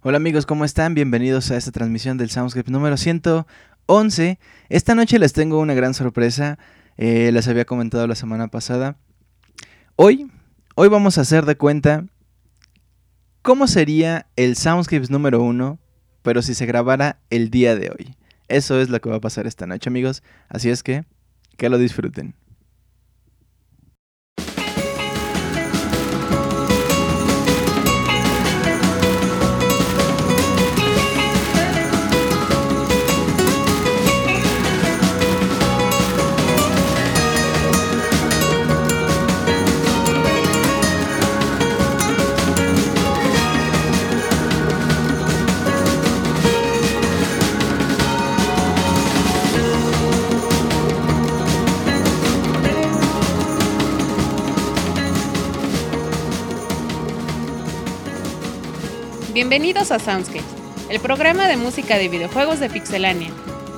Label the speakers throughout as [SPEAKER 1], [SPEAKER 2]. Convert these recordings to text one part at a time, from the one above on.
[SPEAKER 1] Hola amigos, ¿cómo están? Bienvenidos a esta transmisión del Soundscape número 111. Esta noche les tengo una gran sorpresa, eh, les había comentado la semana pasada. Hoy, hoy vamos a hacer de cuenta cómo sería el Soundscapes número 1, pero si se grabara el día de hoy. Eso es lo que va a pasar esta noche amigos, así es que que lo disfruten.
[SPEAKER 2] Bienvenidos a Soundscapes, el programa de música de videojuegos de Pixelania.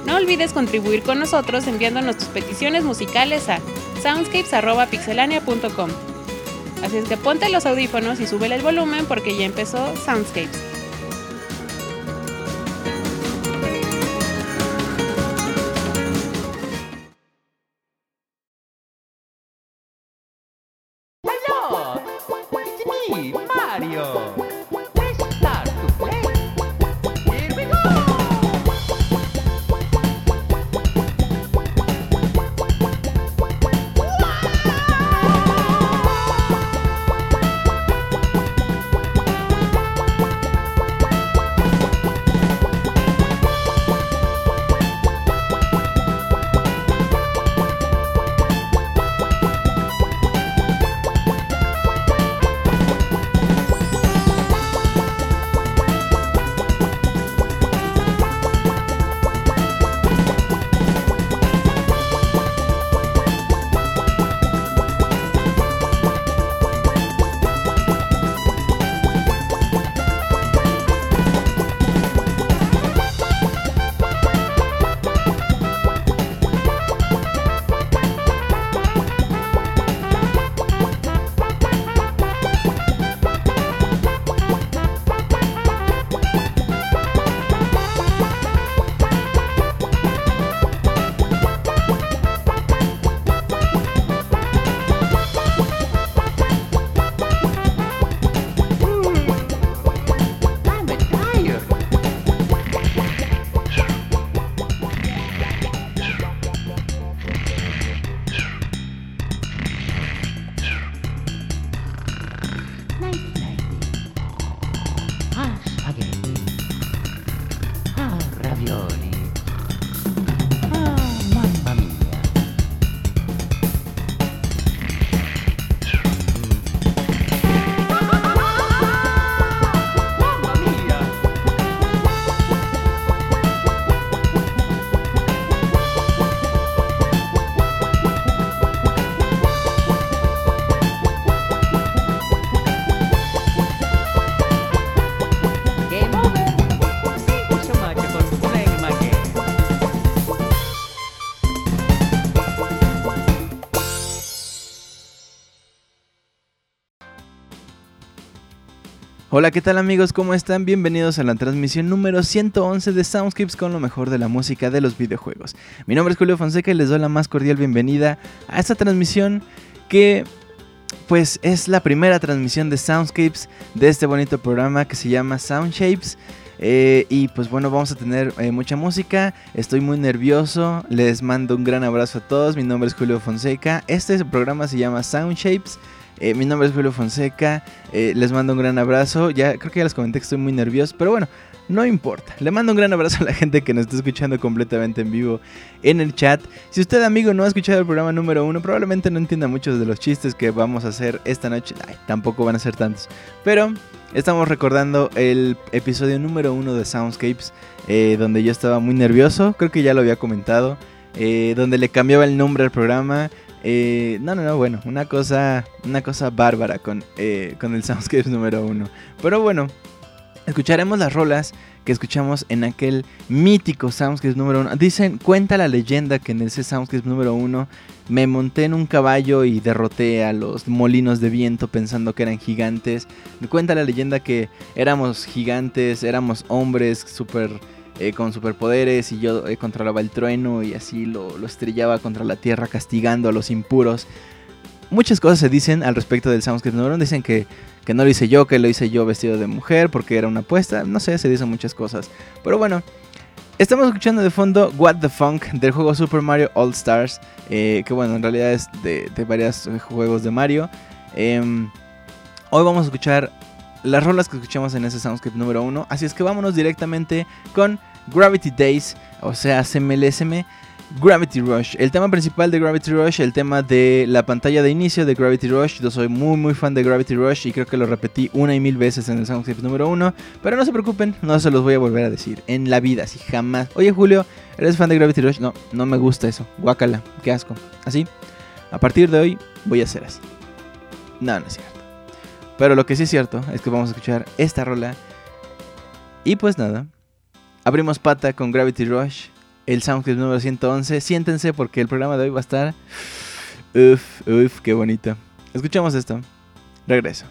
[SPEAKER 2] No olvides contribuir con nosotros enviándonos tus peticiones musicales a soundscapes.pixelania.com. Así es que ponte los audífonos y súbele el volumen porque ya empezó Soundscapes.
[SPEAKER 1] Hola, ¿qué tal amigos? ¿Cómo están? Bienvenidos a la transmisión número 111 de Soundscapes con lo mejor de la música de los videojuegos. Mi nombre es Julio Fonseca y les doy la más cordial bienvenida a esta transmisión que pues es la primera transmisión de Soundscapes de este bonito programa que se llama Soundshapes. Eh, y pues bueno, vamos a tener eh, mucha música. Estoy muy nervioso. Les mando un gran abrazo a todos. Mi nombre es Julio Fonseca. Este programa se llama Soundshapes. Eh, mi nombre es Julio Fonseca. eh, les mando un gran abrazo. Ya creo que ya les comenté que estoy muy nervioso. Pero bueno, no importa. Le mando un gran abrazo a la gente que nos está escuchando completamente en vivo en el chat. Si usted, amigo, no ha escuchado el programa número uno, probablemente no entienda muchos de los chistes que vamos a hacer esta noche. Tampoco van a ser tantos. Pero estamos recordando el episodio número uno de Soundscapes, eh, donde yo estaba muy nervioso. Creo que ya lo había comentado. donde le cambiaba el nombre al programa. Eh, no, no, no, bueno, una cosa, una cosa bárbara con, eh, con el Soundscapes número uno. Pero bueno, escucharemos las rolas que escuchamos en aquel mítico Soundscape número uno. Dicen, cuenta la leyenda que en ese Soundscape número uno me monté en un caballo y derroté a los molinos de viento pensando que eran gigantes. Cuenta la leyenda que éramos gigantes, éramos hombres super, eh, con superpoderes y yo eh, controlaba el trueno y así lo, lo estrellaba contra la tierra castigando a los impuros. Muchas cosas se dicen al respecto del Soundscape uno. Dicen que que no lo hice yo, que lo hice yo vestido de mujer porque era una apuesta, no sé, se dicen muchas cosas. Pero bueno, estamos escuchando de fondo What the Funk del juego Super Mario All Stars, eh, que bueno, en realidad es de, varios juegos de Mario. Em, hoy vamos a escuchar las rolas que escuchamos en ese Soundscape número 1, así es que vámonos directamente con Gravity Days, o sea, CMLSM. Gravity Rush, el tema principal de Gravity Rush, el tema de la pantalla de inicio de Gravity Rush. Yo soy muy muy fan de Gravity Rush y creo que lo repetí una y mil veces en el Soundscape número uno. Pero no se preocupen, no se los voy a volver a decir en la vida, si jamás. Oye Julio, ¿eres fan de Gravity Rush? No, no me gusta eso. Guácala, qué asco. Así, a partir de hoy voy a hacer así. No, no es cierto. Pero lo que sí es cierto es que vamos a escuchar esta rola. Y pues nada, abrimos pata con Gravity Rush el Soundclip número 111. Siéntense porque el programa de hoy va a estar... Uf, uf, qué bonito. Escuchamos esto. Regreso.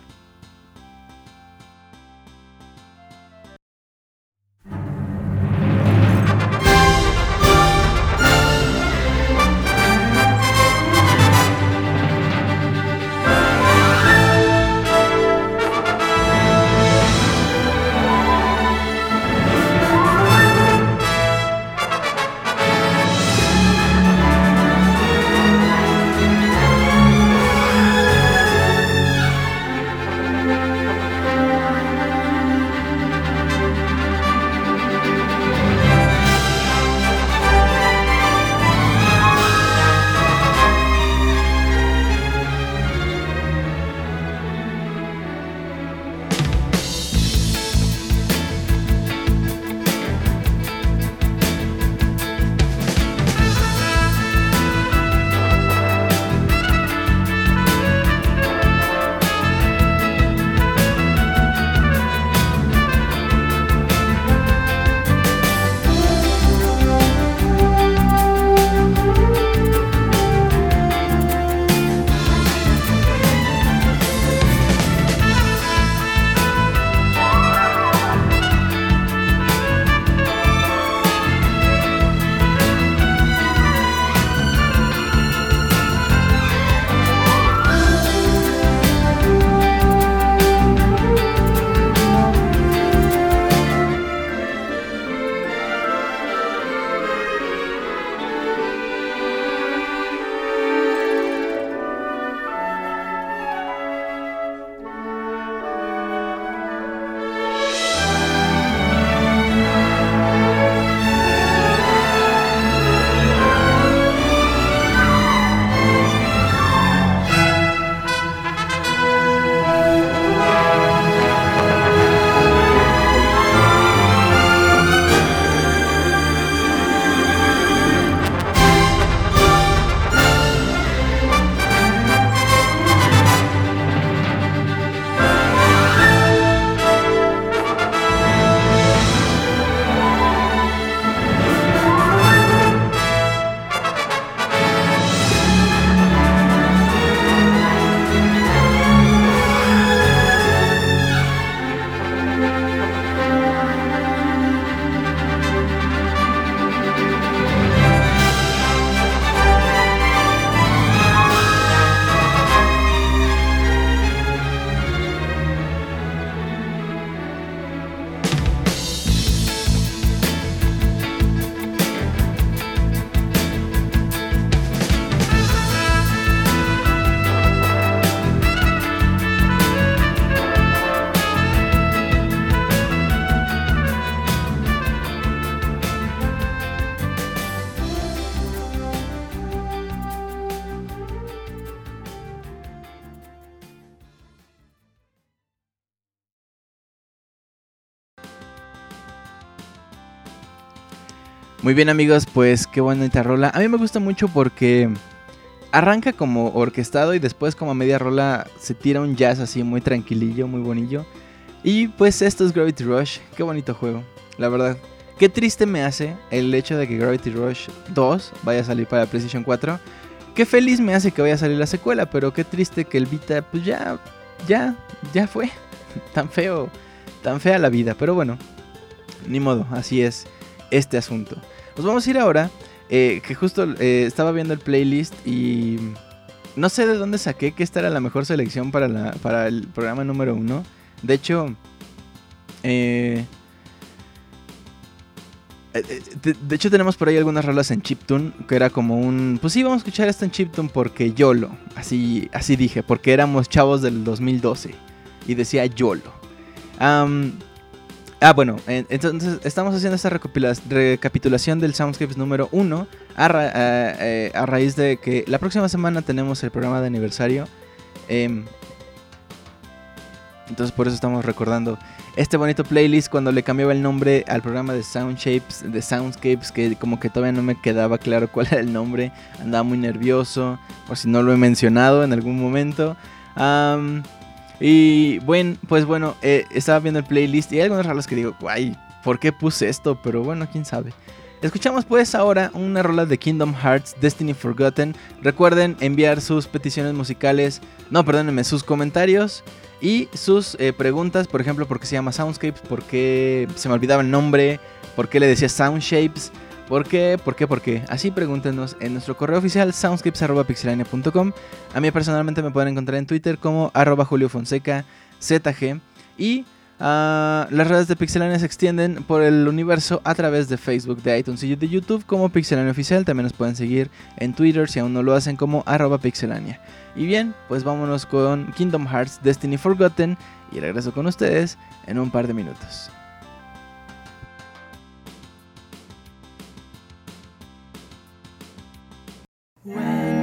[SPEAKER 1] Muy bien amigos, pues qué bonita rola. A mí me gusta mucho porque arranca como orquestado y después como a media rola se tira un jazz así muy tranquilillo, muy bonillo. Y pues esto es Gravity Rush, qué bonito juego, la verdad. Qué triste me hace el hecho de que Gravity Rush 2 vaya a salir para PlayStation 4. Qué feliz me hace que vaya a salir la secuela, pero qué triste que el Vita pues ya, ya, ya fue. Tan feo, tan fea la vida, pero bueno, ni modo, así es este asunto. Nos vamos a ir ahora, eh, que justo eh, estaba viendo el playlist y no sé de dónde saqué que esta era la mejor selección para, para el programa número uno. De hecho, eh, de, hecho tenemos por ahí algunas rolas en chiptune que era como un, pues sí, vamos a escuchar esto en chiptune porque YOLO, así, así dije, porque éramos chavos del 2012 y decía YOLO. Am, ah, bueno, en- entonces estamos haciendo esta recapitulación del Soundscapes número 1 a, ra- a- eh, a raíz de que la próxima semana tenemos el programa de aniversario. Em, entonces por eso estamos recordando este bonito playlist cuando le cambiaba el nombre al programa de Soundshapes, de Soundscapes, que como que todavía no me quedaba claro cuál era el nombre. Andaba muy nervioso, por si no lo he mencionado en algún momento. Am, y bueno, pues bueno, eh, estaba viendo el playlist y hay algunas rolas que digo, guay, ¿por qué puse esto? Pero bueno, quién sabe. Escuchamos pues ahora una rola de Kingdom Hearts Destiny Forgotten. Recuerden enviar sus peticiones musicales, no, perdónenme, sus comentarios y sus eh, preguntas, por ejemplo, por qué se llama Soundscapes, por qué se me olvidaba el nombre, por qué le decía Soundshapes, por qué, por qué, por qué. Así pregúntenos en nuestro correo oficial soundscapes.pixelania.com. A mí personalmente me pueden encontrar en Twitter como arroba ZG. Y ah, las redes de Pixelania se extienden por el universo a través de Facebook, de iTunes y de YouTube como Pixelania Oficial. También nos pueden seguir en Twitter si aún no lo hacen como arroba Pixelania. Y bien, pues vámonos con Kingdom Hearts Destiny Forgotten y regreso con ustedes en un par de minutos.
[SPEAKER 3] When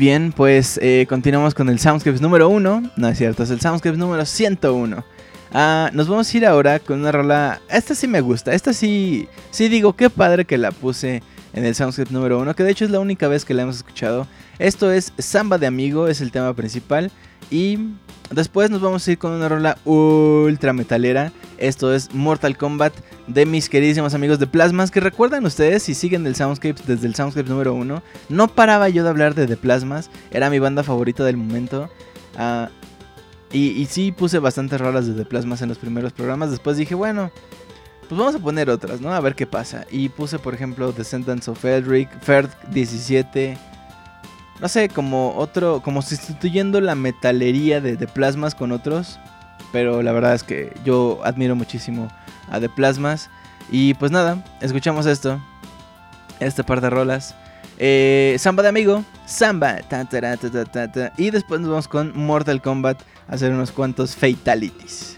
[SPEAKER 1] bien, pues eh, continuamos con el Soundscapes número 1. No es cierto, es el Soundscapes número 101. Ah, nos vamos a ir ahora con una rola. Esta sí me gusta. Esta sí. Sí digo, qué padre que la puse en el Soundscape número 1. Que de hecho es la única vez que la hemos escuchado. Esto es Samba de Amigo, es el tema principal. Y después nos vamos a ir con una rola ultra metalera. Esto es Mortal Kombat de mis queridísimos amigos de Plasmas. Que recuerdan ustedes, si siguen el Soundscapes desde el Soundscapes número 1, no paraba yo de hablar de The Plasmas. Era mi banda favorita del momento. Ah, y, y sí puse bastantes rolas de The Plasmas en los primeros programas. Después dije, bueno, pues vamos a poner otras, ¿no? A ver qué pasa. Y puse, por ejemplo, Descendants of Eldrick, Ferd 17. No sé, como otro, como sustituyendo la metalería de The Plasmas con otros. Pero la verdad es que yo admiro muchísimo a The Plasmas. Y pues nada, escuchamos esto. Este par de rolas. Eh, Samba de amigo. Samba. ta, ta, ta. Y después nos vamos con Mortal Kombat a hacer unos cuantos fatalities.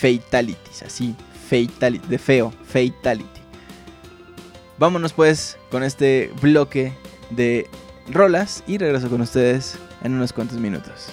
[SPEAKER 1] Fatalities, así. De feo. Fatality. Vámonos pues con este bloque de rolas y regreso con ustedes en unos cuantos minutos.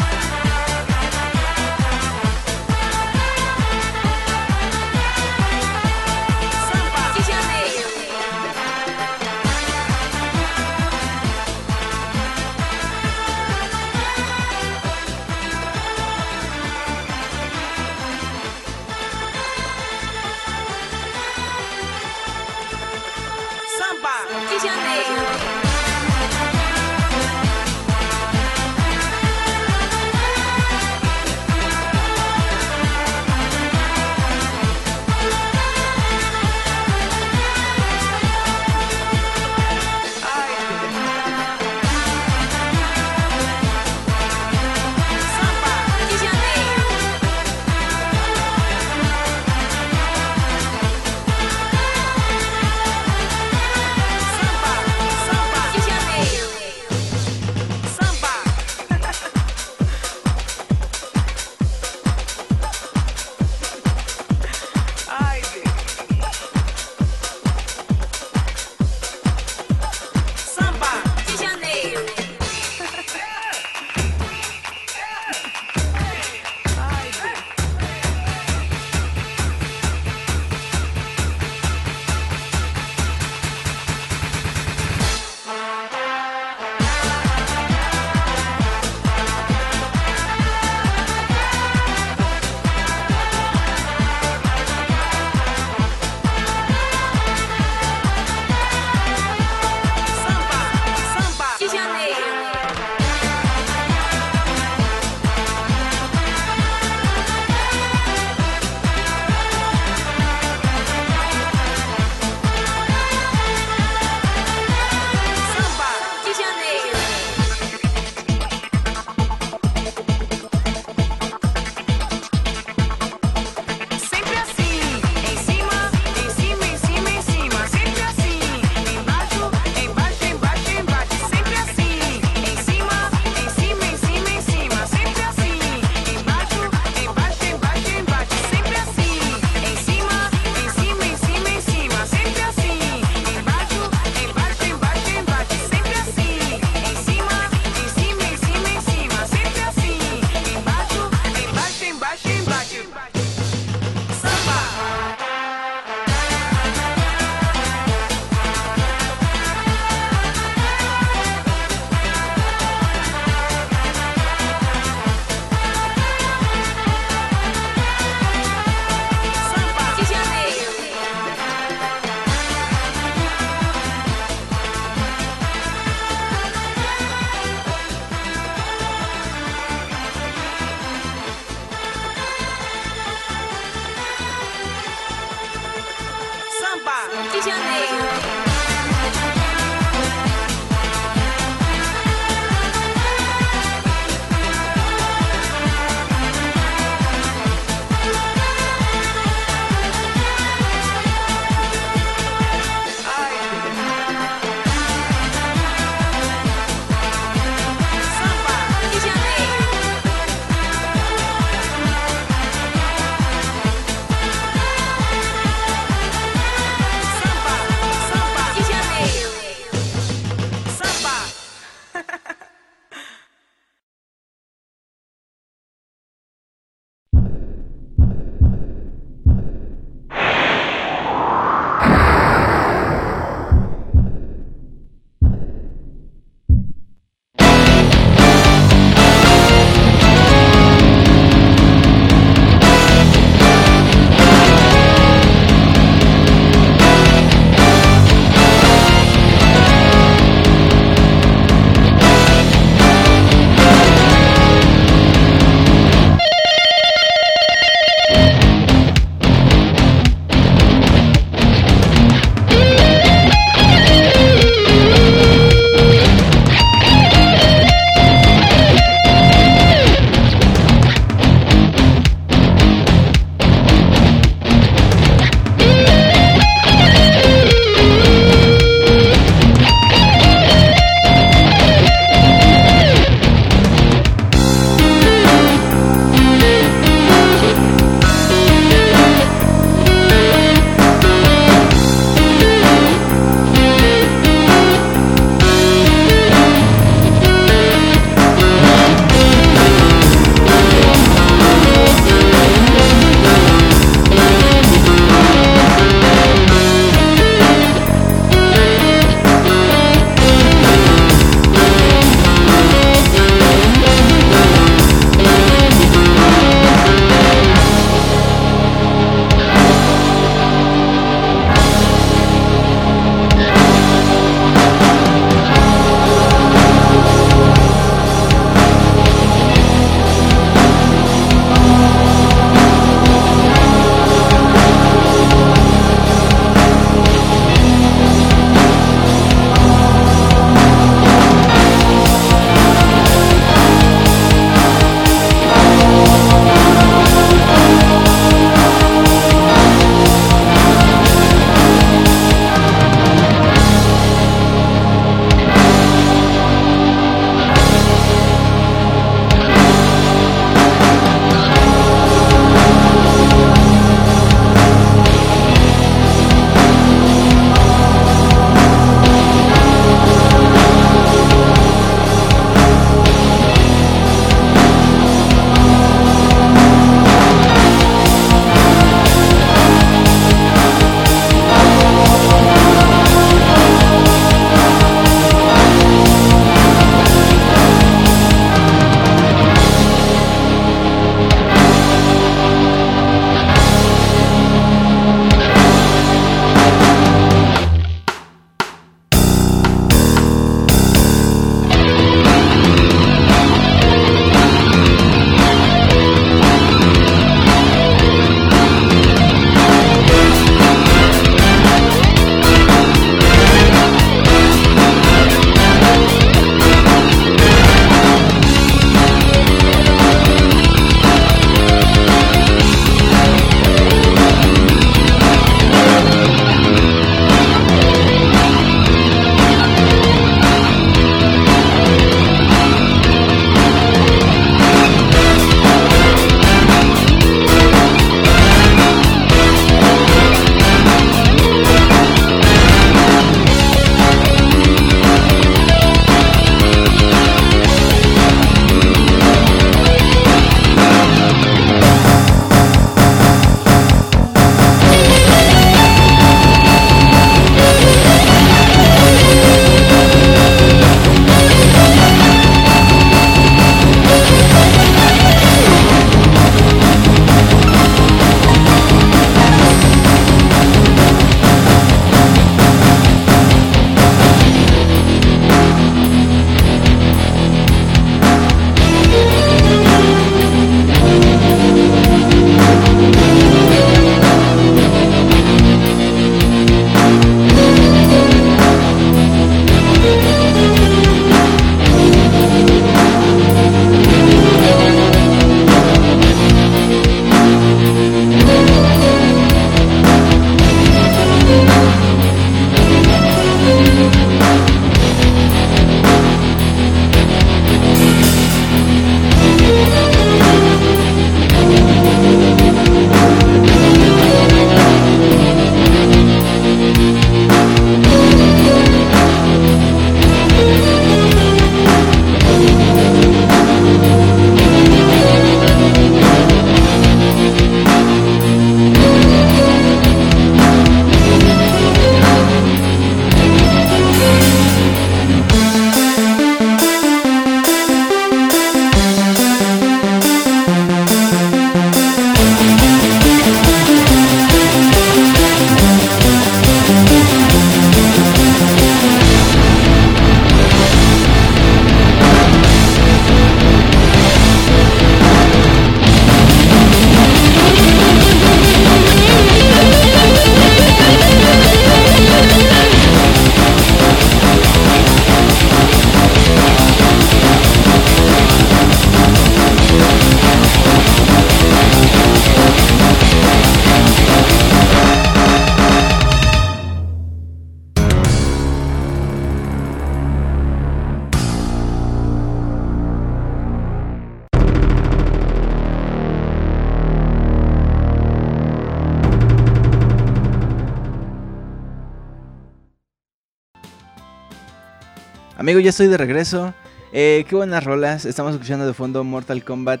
[SPEAKER 1] Estoy de regreso. Eh, qué buenas rolas. Estamos escuchando de fondo Mortal Kombat.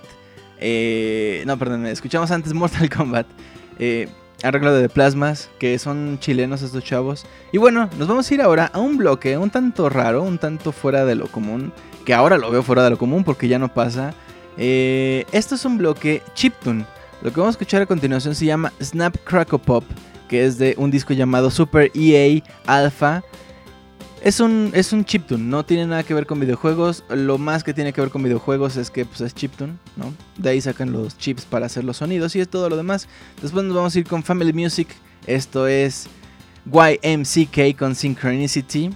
[SPEAKER 1] Eh, no, perdón, escuchamos antes Mortal Kombat. Eh, arreglo de plasmas, que son chilenos estos chavos. Y bueno, nos vamos a ir ahora a un bloque un tanto raro, un tanto fuera de lo común. Que ahora lo veo fuera de lo común porque ya no pasa. Esto es un bloque chiptune. Lo que vamos a escuchar a continuación se llama Snap Crackle Pop, que es de un disco llamado Super EA Alpha. Es un, es un chiptune, no tiene nada que ver con videojuegos. Lo más que tiene que ver con videojuegos es que pues, es chiptune, ¿no? De ahí sacan los chips para hacer los sonidos y es todo lo demás. Después nos vamos a ir con Family Music. Esto es YMCK con Synchronicity.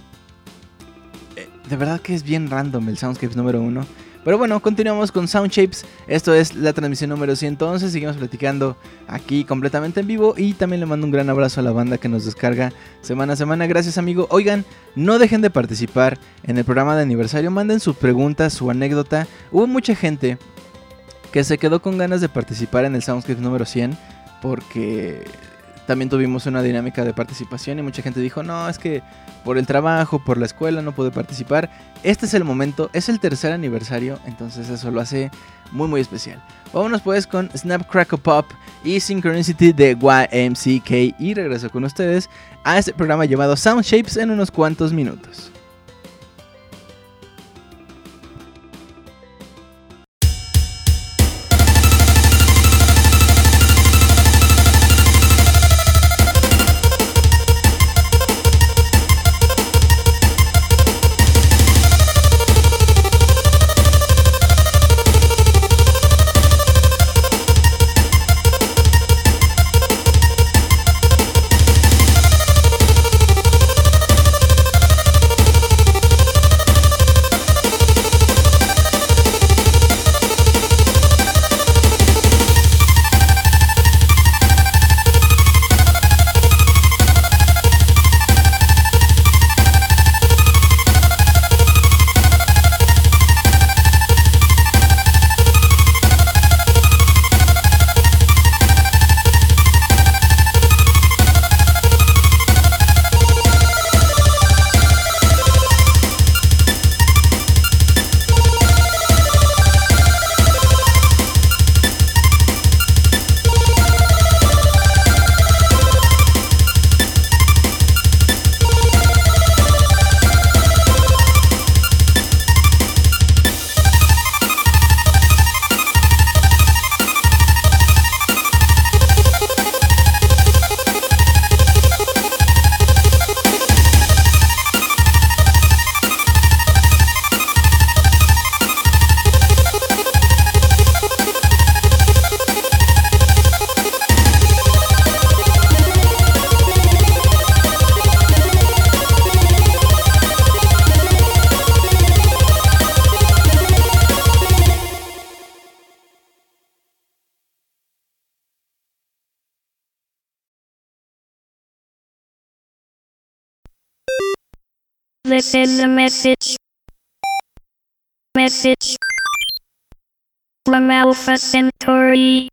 [SPEAKER 1] Eh, de verdad que es bien random el Soundscapes número uno. Pero bueno, continuamos con Soundshapes. Esto es la transmisión número 111. Seguimos platicando aquí completamente en vivo. Y también le mando un gran abrazo a la banda que nos descarga semana a semana. Gracias, amigo. Oigan, no dejen de participar en el programa de aniversario. Manden sus preguntas, su anécdota. Hubo mucha gente que se quedó con ganas de participar en el Soundscape número 100 porque también tuvimos una dinámica de participación y mucha gente dijo, no, es que por el trabajo, por la escuela no pude participar. Este es el momento, es el tercer aniversario, entonces eso lo hace muy muy especial. Vámonos pues con Snap Crackle Pop y Synchronicity de YMCK y regreso con ustedes a este programa llamado Sound Shapes en unos cuantos minutos.
[SPEAKER 4] This is a message. Message from Alpha Centauri.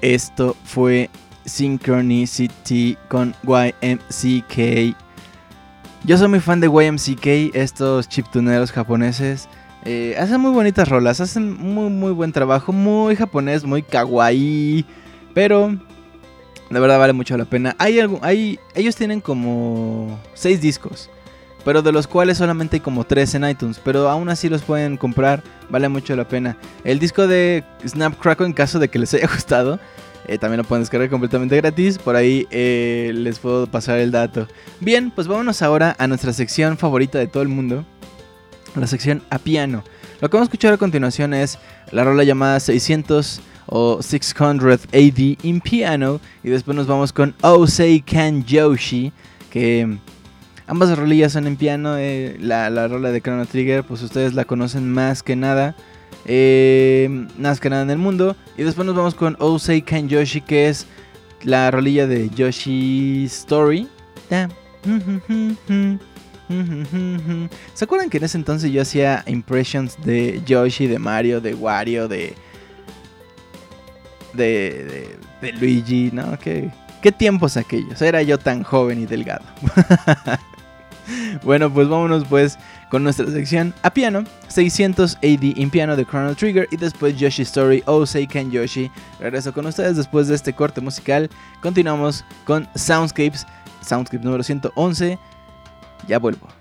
[SPEAKER 1] Esto fue Synchronicity con YMCK. Yo soy muy fan de YMCK, estos chiptuneros japoneses. Eh, hacen muy bonitas rolas, hacen muy muy buen trabajo, muy japonés, muy kawaii. Pero de verdad vale mucho la pena. Hay, ellos tienen como 6 discos. Pero de los cuales solamente hay como 3 en iTunes. Pero aún así los pueden comprar. Vale mucho la pena. El disco de Snapcrackle, en caso de que les haya gustado. eh, también lo pueden descargar completamente gratis. Por ahí eh, les puedo pasar el dato. Bien, pues vámonos ahora a nuestra sección favorita de todo el mundo. La sección a piano. Lo que vamos a escuchar a continuación es la rola llamada 600 o 600 AD in piano. Y después nos vamos con Osei Kan Yoshi. Que ambas rolillas son en piano. eh, la, la rola de Chrono Trigger, pues ustedes la conocen más que nada. eh, más que nada en el mundo. Y después nos vamos con Osei Kan Yoshi, que es la rolilla de Yoshi Story. Ta. ¿Se acuerdan que en ese entonces yo hacía impressions de Yoshi, de Mario, de Wario, de. de. de, de Luigi, ¿no? ¿Qué, ¿Qué tiempos aquellos? Era yo tan joven y delgado. bueno, pues vámonos pues con nuestra sección a piano. 600 AD in piano de Chrono Trigger y después Yoshi Story o Seiken Yoshi. Regreso con ustedes después de este corte musical. Continuamos con Soundscapes. Soundscape número 111. Ya vuelvo.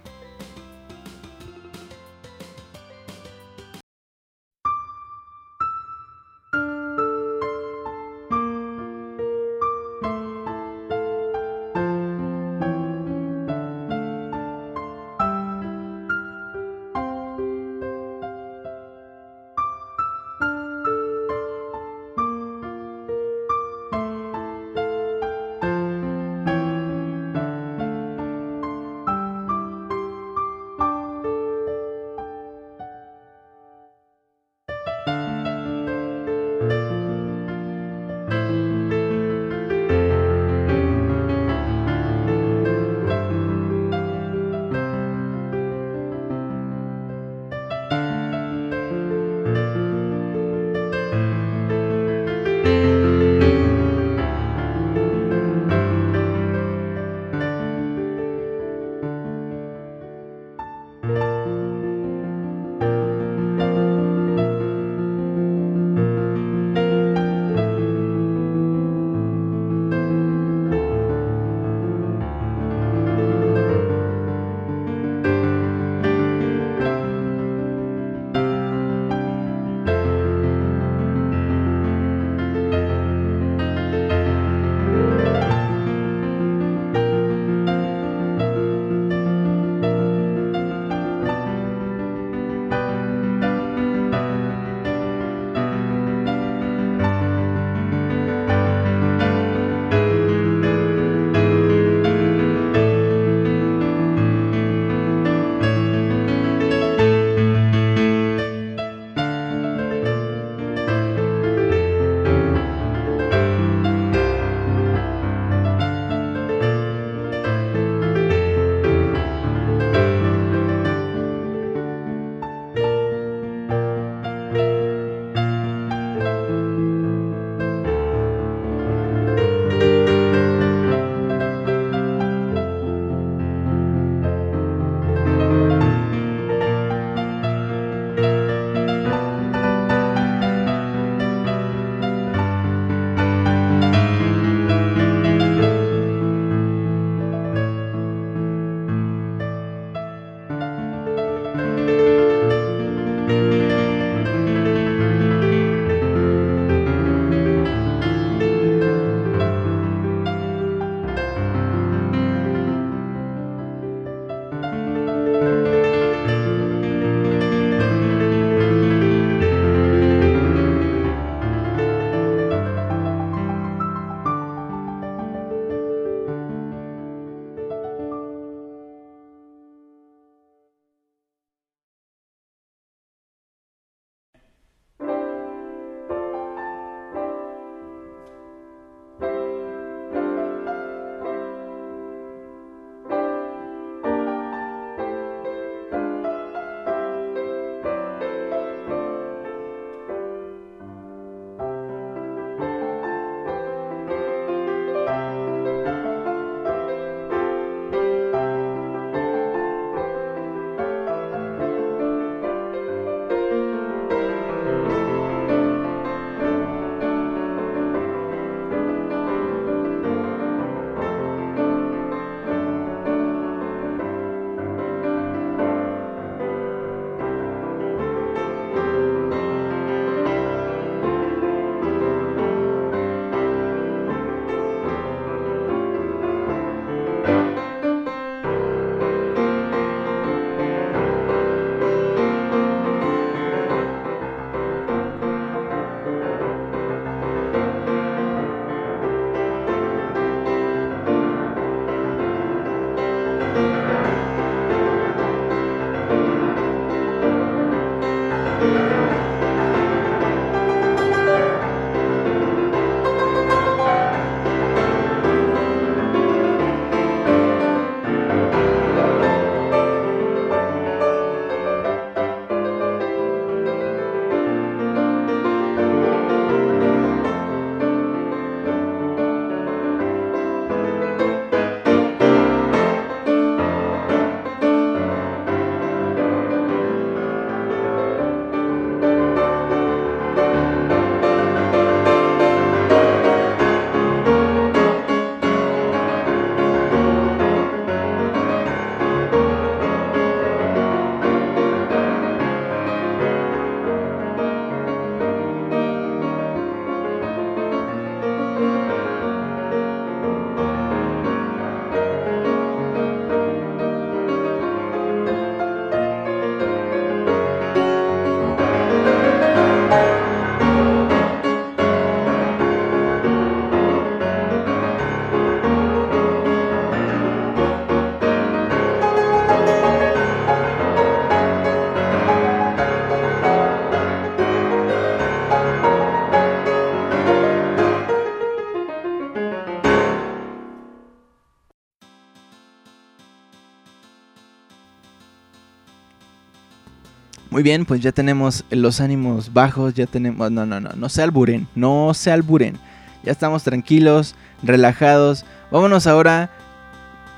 [SPEAKER 1] Muy bien, pues ya tenemos los ánimos bajos, ya tenemos... No, no, no, no se alburen, no se alburen. Ya estamos tranquilos, relajados. Vámonos ahora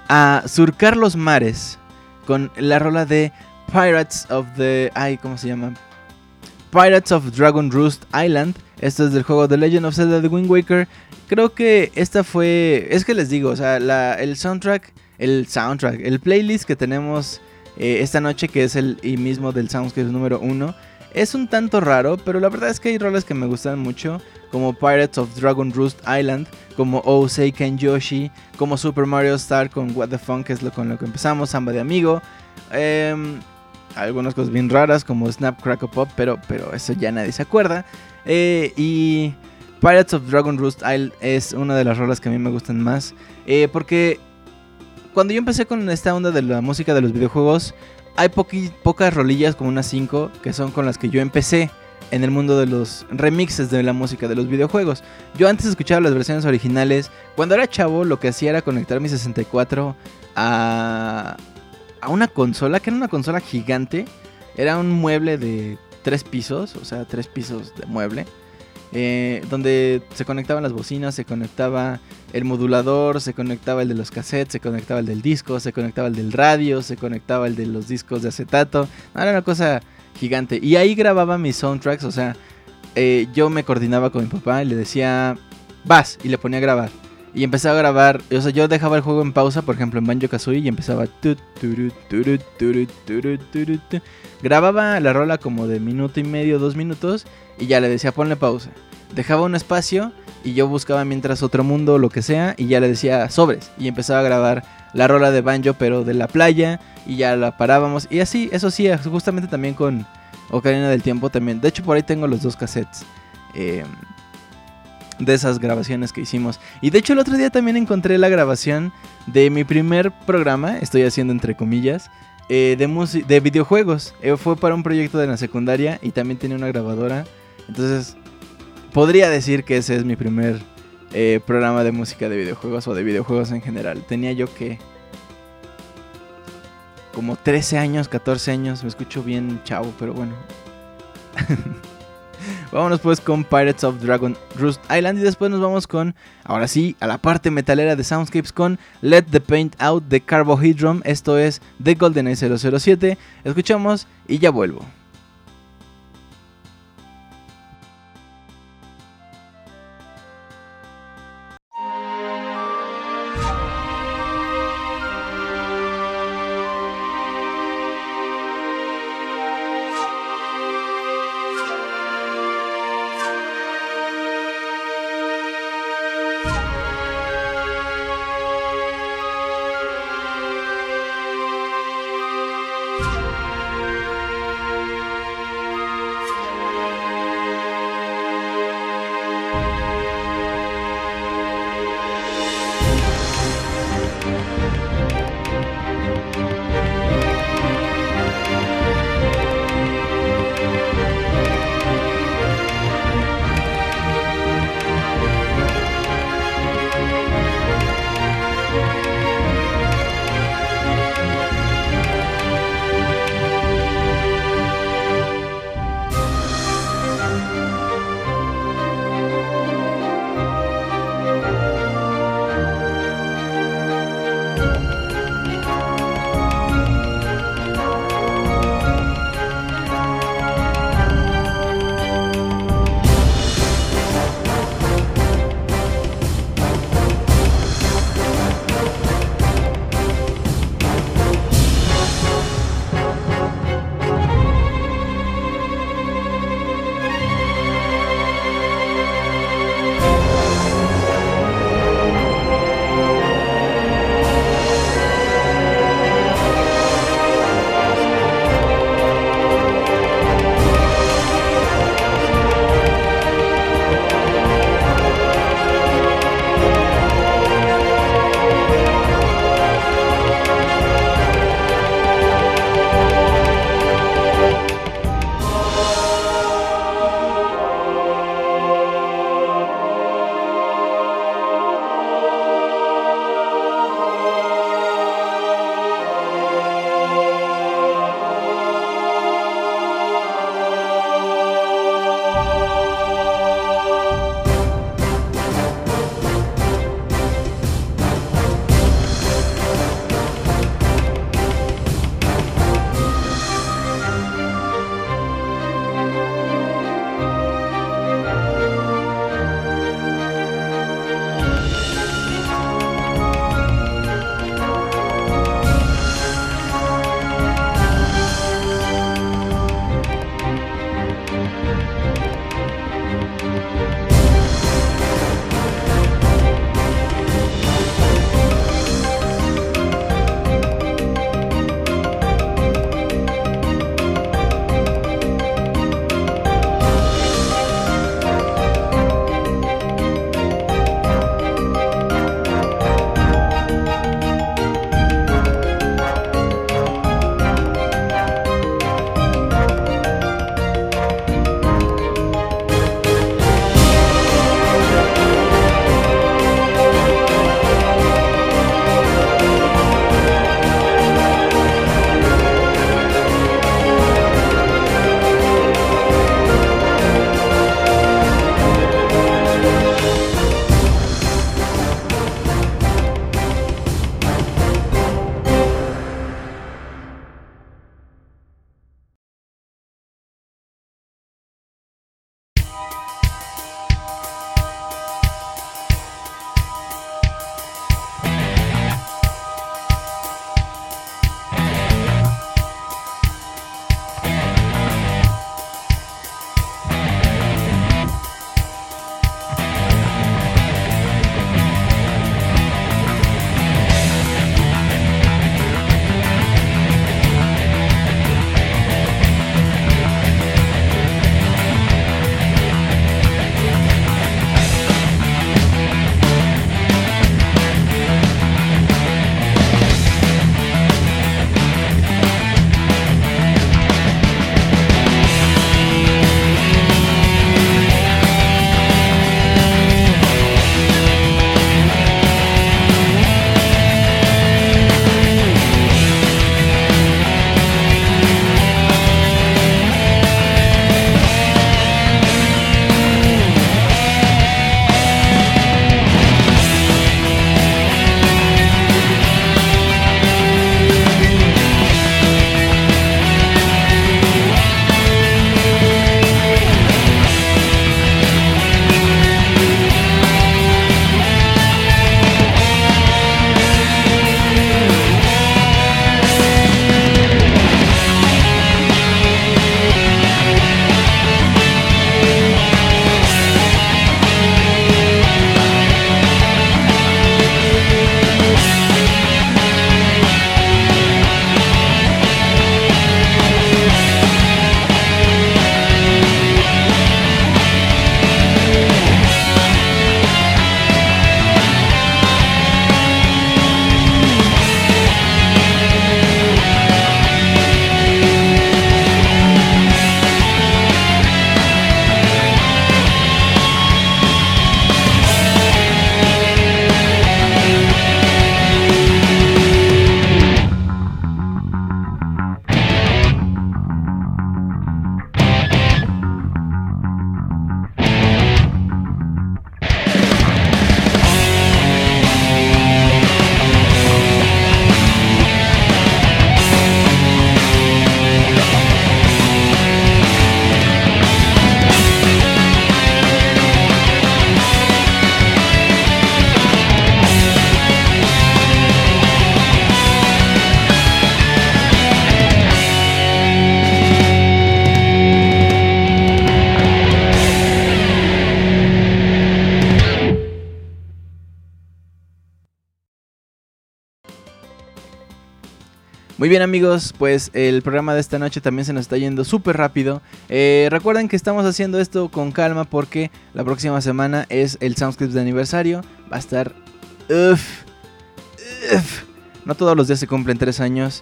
[SPEAKER 1] a surcar los mares con la rola de Pirates of the... Ay, ¿cómo se llama? Pirates of Dragon Roost Island. Esto es del juego The Legend of Zelda The Wind Waker. Creo que esta fue... Es que les digo, o sea, el soundtrack... El soundtrack, el playlist que tenemos eh, esta noche, que es el mismo del Soundscape número 1, es un tanto raro, pero la verdad es que hay rolas que me gustan mucho, como Pirates of Dragon Roost Island, como Oh Seiken Yoshi, como Super Mario Star con What the Funk, que es lo con lo que empezamos, Samba de Amigo, em, algunas cosas bien raras como Snap Crackle Pop, pero, pero eso ya nadie se acuerda. Eh, y Pirates of Dragon Roost Isle es una de las rolas que a mí me gustan más. eh, porque cuando yo empecé con esta onda de la música de los videojuegos, hay pocas rolillas, como unas 5, que son con las que yo empecé en el mundo de los remixes de la música de los videojuegos. Yo antes escuchaba las versiones originales. Cuando era chavo, lo que hacía era conectar mi 64 a, a una consola, que era una consola gigante. Era un mueble de tres pisos, o sea, tres pisos de mueble. Eh, donde se conectaban las bocinas, se conectaba el modulador, se conectaba el de los cassettes, se conectaba el del disco, se conectaba el del radio, se conectaba el de los discos de acetato. Era una cosa gigante. Y ahí grababa mis soundtracks, o sea, eh, yo me coordinaba con mi papá y le decía, vas, y le ponía a grabar. Y empezaba a grabar, o sea, yo dejaba el juego en pausa, por ejemplo en Banjo Kazooie, y empezaba. Grababa la rola como de minuto y medio, dos minutos, y ya le decía, ponle pausa. Dejaba un espacio y yo buscaba mientras otro mundo, lo que sea, y ya le decía sobres. Y empezaba a grabar la rola de banjo, pero de la playa, y ya la parábamos. Y así, eso sí, justamente también con Ocarina del Tiempo también. De hecho, por ahí tengo los dos cassettes. eh, de esas grabaciones que hicimos. Y de hecho el otro día también encontré la grabación de mi primer programa, estoy haciendo entre comillas, eh, de, de videojuegos. Eh, fue para un proyecto de la secundaria y también tenía una grabadora. Entonces, podría decir que ese es mi primer eh, programa de música de videojuegos o de videojuegos en general. Tenía yo que... Como 13 años, 14 años, me escucho bien chavo, pero bueno. Vámonos pues con Pirates of Dragon Roost Island y después nos vamos con, ahora sí, a la parte metalera de Soundscapes con Let the Paint Out de Carbohydrum. Esto es The GoldenEye 007. Escuchamos y ya vuelvo.「Muy bien amigos, pues el programa de esta noche también se nos está yendo súper rápido. Eh, recuerden que estamos haciendo esto con calma porque la próxima semana es el Soundscripts de aniversario. Va a estar... Uf, uf. No todos los días se cumplen tres años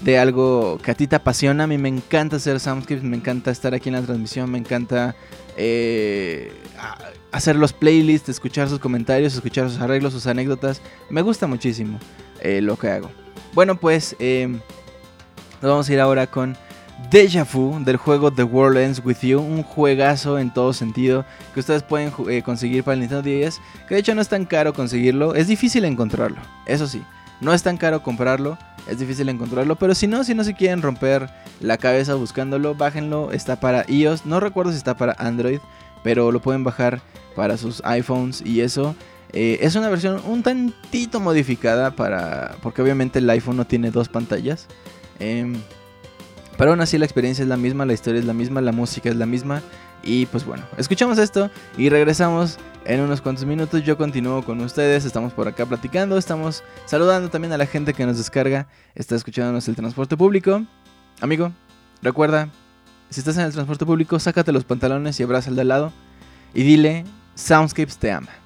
[SPEAKER 1] de algo que a ti te apasiona. A mí me encanta hacer Soundscripts, me encanta estar aquí en la transmisión, me encanta eh, hacer los playlists, escuchar sus comentarios, escuchar sus arreglos, sus anécdotas. Me gusta muchísimo eh, lo que hago. Bueno, pues eh, nos vamos a ir ahora con Deja Vu del juego The World Ends With You. Un juegazo en todo sentido que ustedes pueden eh, conseguir para el Nintendo 10. Que de hecho no es tan caro conseguirlo. Es difícil encontrarlo, eso sí. No es tan caro comprarlo. Es difícil encontrarlo. Pero si no, si no se quieren romper la cabeza buscándolo, bájenlo. Está para iOS. No recuerdo si está para Android. Pero lo pueden bajar para sus iPhones y eso. Eh, es una versión un tantito modificada para. Porque obviamente el iPhone no tiene dos pantallas. Em, pero aún así la experiencia es la misma, la historia es la misma, la música es la misma. Y pues bueno, escuchamos esto y regresamos en unos cuantos minutos. Yo continúo con ustedes, estamos por acá platicando, estamos saludando también a la gente que nos descarga, está escuchándonos el transporte público. Amigo, recuerda, si estás en el transporte público, sácate los pantalones y abraza al de al lado y dile, Soundscapes te ama.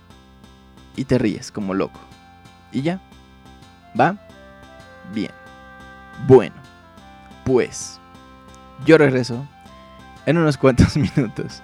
[SPEAKER 1] Y te ríes como loco. Y ya. ¿Va? Bien. Bueno. Pues. Yo regreso en unos cuantos minutos.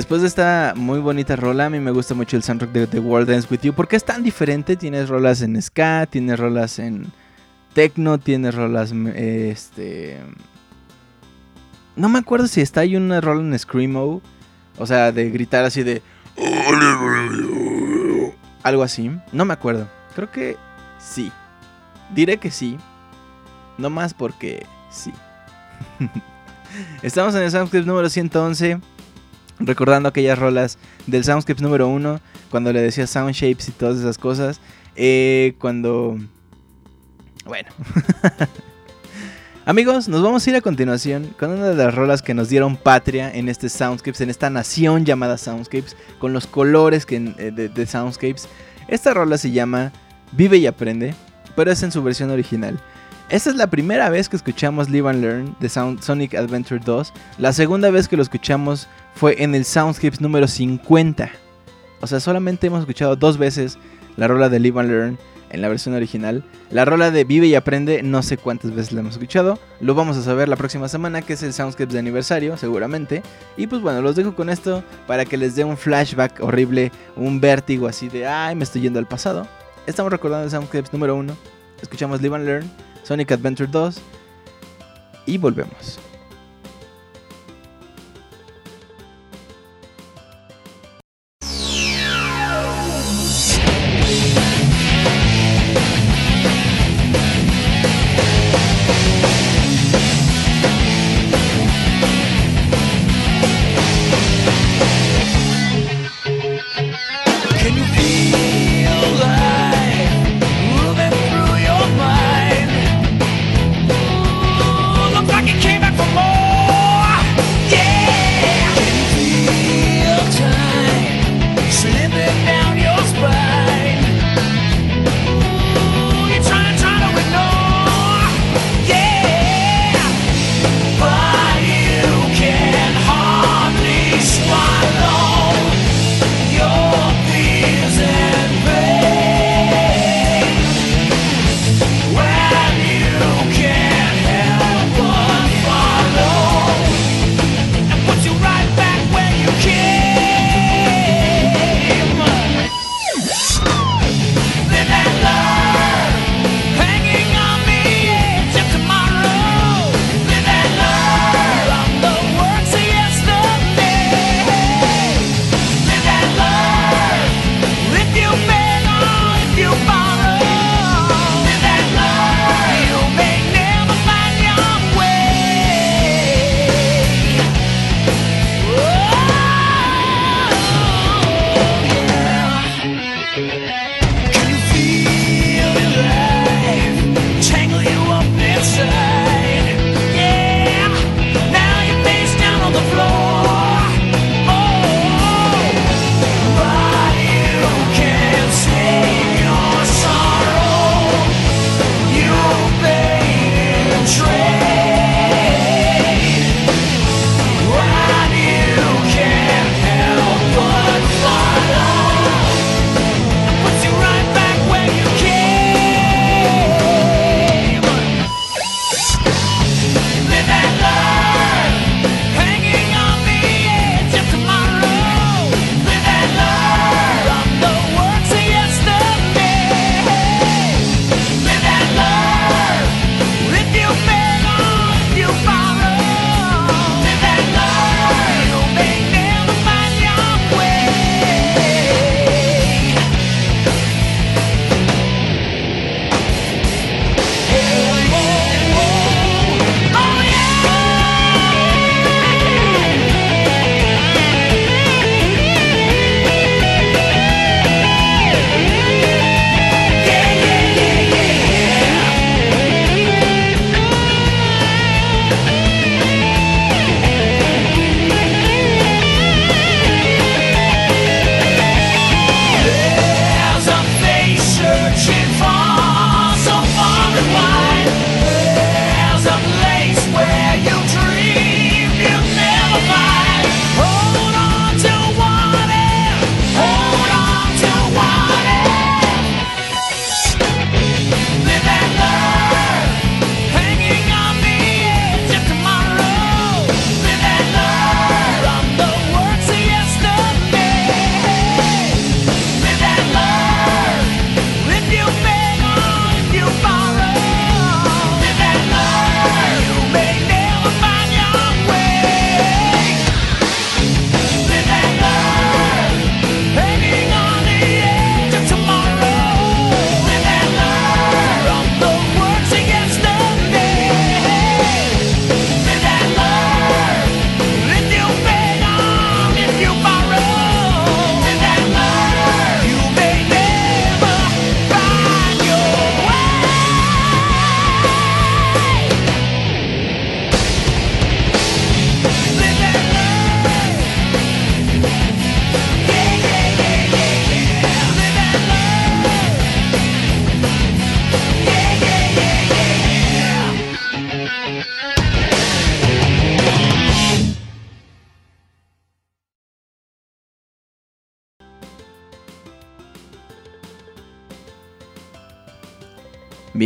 [SPEAKER 1] Después de esta muy bonita rola, a mí me gusta mucho el soundtrack de The World Ends With You porque es tan diferente. Tienes rolas en ska, tienes rolas en techno, tienes rolas mm, este no me acuerdo si está ahí una rola en screamo, o sea, de gritar así de algo así. No me acuerdo. Creo que sí. Diré que sí. No más porque sí. Estamos en el Soundscript número 111. Recordando aquellas rolas del Soundscript número 1. Cuando le decía Sound Shapes y todas esas cosas. Eh, cuando. Bueno. Amigos, nos vamos a ir a continuación con una de las rolas que nos dieron patria en este Soundscapes, en esta nación llamada Soundscapes, con los colores que, eh, de, de Soundscapes. Esta rola se llama Vive y Aprende, pero es en su versión original. Esta es la primera vez que escuchamos Live and Learn de Sound- Sonic Adventure 2. La segunda vez que lo escuchamos fue en el Soundscapes número 50. O sea, solamente hemos escuchado dos veces la rola de Live and Learn en la versión original. La rola de Vive y Aprende, no sé cuántas veces la hemos escuchado. Lo vamos a saber la próxima semana, que es el Soundscapes de aniversario, seguramente. Y pues bueno, los dejo con esto para que les dé un flashback horrible, un vértigo así de, ay, me estoy yendo al pasado. Estamos recordando el Soundscapes número 1. Escuchamos Live and Learn, Sonic Adventure 2. Y volvemos.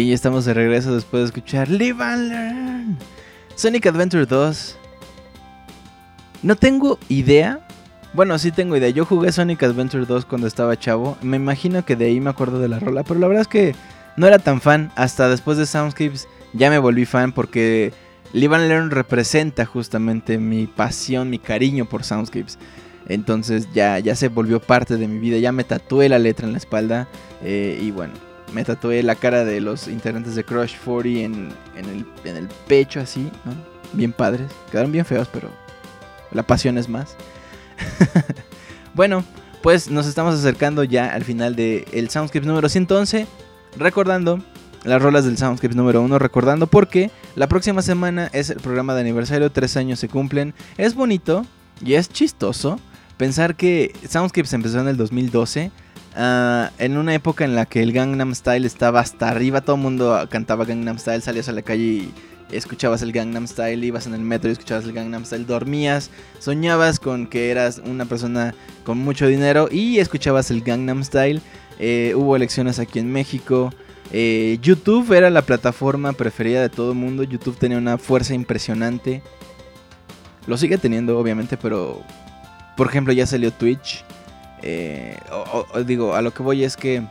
[SPEAKER 1] Ya estamos de regreso después de escuchar Live and Learn. Sonic Adventure 2. No tengo idea. Bueno, sí tengo idea. Yo jugué Sonic Adventure 2 cuando estaba chavo. Me imagino que de ahí me acuerdo de la rola. Pero la verdad es que no era tan fan. Hasta después de Soundscapes ya me volví fan porque Live and Learn representa justamente mi pasión, mi cariño por Soundscapes. Entonces ya, ya se volvió parte de mi vida. Ya me tatué la letra en la espalda. eh, y bueno, me tatué la cara de los integrantes de Crush 40 en, el, en el pecho así, ¿no? Bien padres. Quedaron bien feos, pero la pasión es más. bueno, pues nos estamos acercando ya al final del el Soundscapes número 111. Recordando las rolas del Soundscapes número 1. Recordando porque la próxima semana es el programa de aniversario. Tres años se cumplen. Es bonito y es chistoso pensar que Soundscapes empezó en el 2012. Ah, en una época en la que el Gangnam Style estaba hasta arriba, todo el mundo cantaba Gangnam Style, salías a la calle y escuchabas el Gangnam Style, ibas en el metro y escuchabas el Gangnam Style, dormías, soñabas con que eras una persona con mucho dinero y escuchabas el Gangnam Style. Eh, hubo elecciones aquí en México. Eh, YouTube era la plataforma preferida de todo el mundo. YouTube tenía una fuerza impresionante. Lo sigue teniendo, obviamente, pero por ejemplo, ya salió Twitch. Eh, digo, a lo que voy es que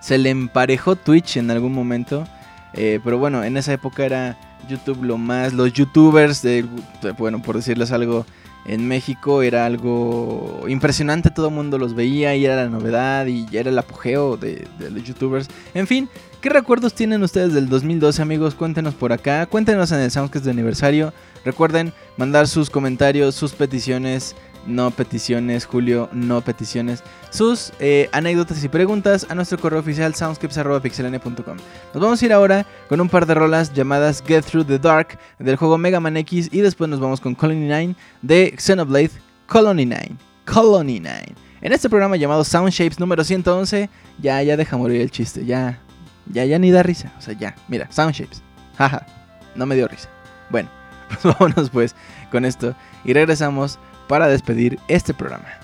[SPEAKER 1] se le emparejó Twitch en algún momento. eh, pero bueno, en esa época era YouTube lo más. Los youtubers, de, bueno, por decirles algo, en México era algo impresionante. Todo el mundo los veía y era la novedad y era el apogeo de los youtubers. En fin, ¿qué recuerdos tienen ustedes del 2012, amigos? Cuéntenos por acá. Cuéntenos en el Soundcast de aniversario. Recuerden mandar sus comentarios, sus peticiones, no peticiones, Julio, no peticiones, sus eh, anécdotas y preguntas a nuestro correo oficial soundscripts.pixelania.com. Nos vamos a ir ahora con un par de rolas llamadas Get Through the Dark del juego Mega Man X y después nos vamos con Colony 9 de Xenoblade Colony 9. Colony 9. En este programa llamado Sound Shapes número 111, ya, ya deja morir el chiste, ya, ya, ya ni da risa, o sea, ya, mira, Sound Shapes, jaja, no me dio risa. Bueno, pues vámonos pues con esto y regresamos para despedir este programa.「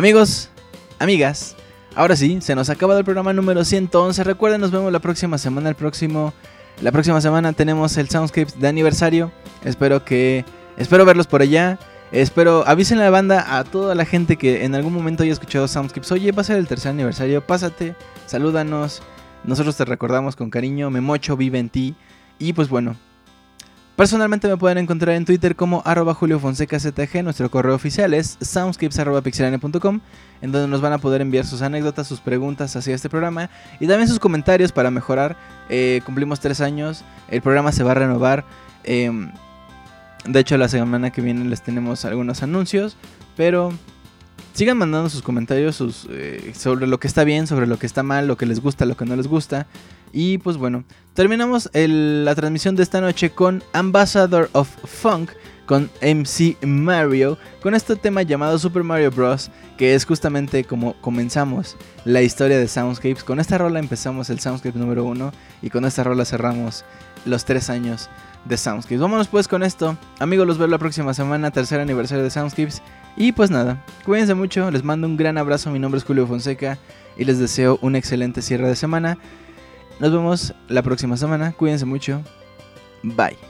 [SPEAKER 1] Amigos, amigas, ahora sí, se nos ha acabado el programa número 111. Recuerden, nos vemos la próxima semana. El próximo, la próxima semana tenemos el Soundscapes de aniversario. Espero que, espero verlos por allá. Espero, avisen a la banda, a toda la gente que en algún momento haya escuchado Soundscapes. Oye, va a ser el tercer aniversario, pásate, salúdanos. Nosotros te recordamos con cariño. Memocho vive en ti. Y pues bueno, Personalmente me pueden encontrar en Twitter como arroba Julio Fonseca ZG, nuestro correo oficial es soundscapes.pixelania.com, en donde nos van a poder enviar sus anécdotas, sus preguntas hacia este programa y también sus comentarios para mejorar. Eh, cumplimos tres años, el programa se va a renovar. em, de hecho, la semana que viene les tenemos algunos anuncios, pero sigan mandando sus comentarios sus, eh, sobre lo que está bien, sobre lo que está mal, lo que les gusta, lo que no les gusta. Y pues bueno, terminamos el- la transmisión de esta noche con Ambassador of Funk, con MC Mario, con este tema llamado Super Mario Bros., que es justamente como comenzamos la historia de Soundscapes. Con esta rola empezamos el Soundscape número uno y con esta rola cerramos los tres años de Soundscapes. Vámonos pues con esto. Amigos, los veo la próxima semana, tercer aniversario de Soundscapes. Y pues nada, cuídense mucho, les mando un gran abrazo, mi nombre es Julio Fonseca y les deseo un excelente cierre de semana. Nos vemos la próxima semana, cuídense mucho, bye.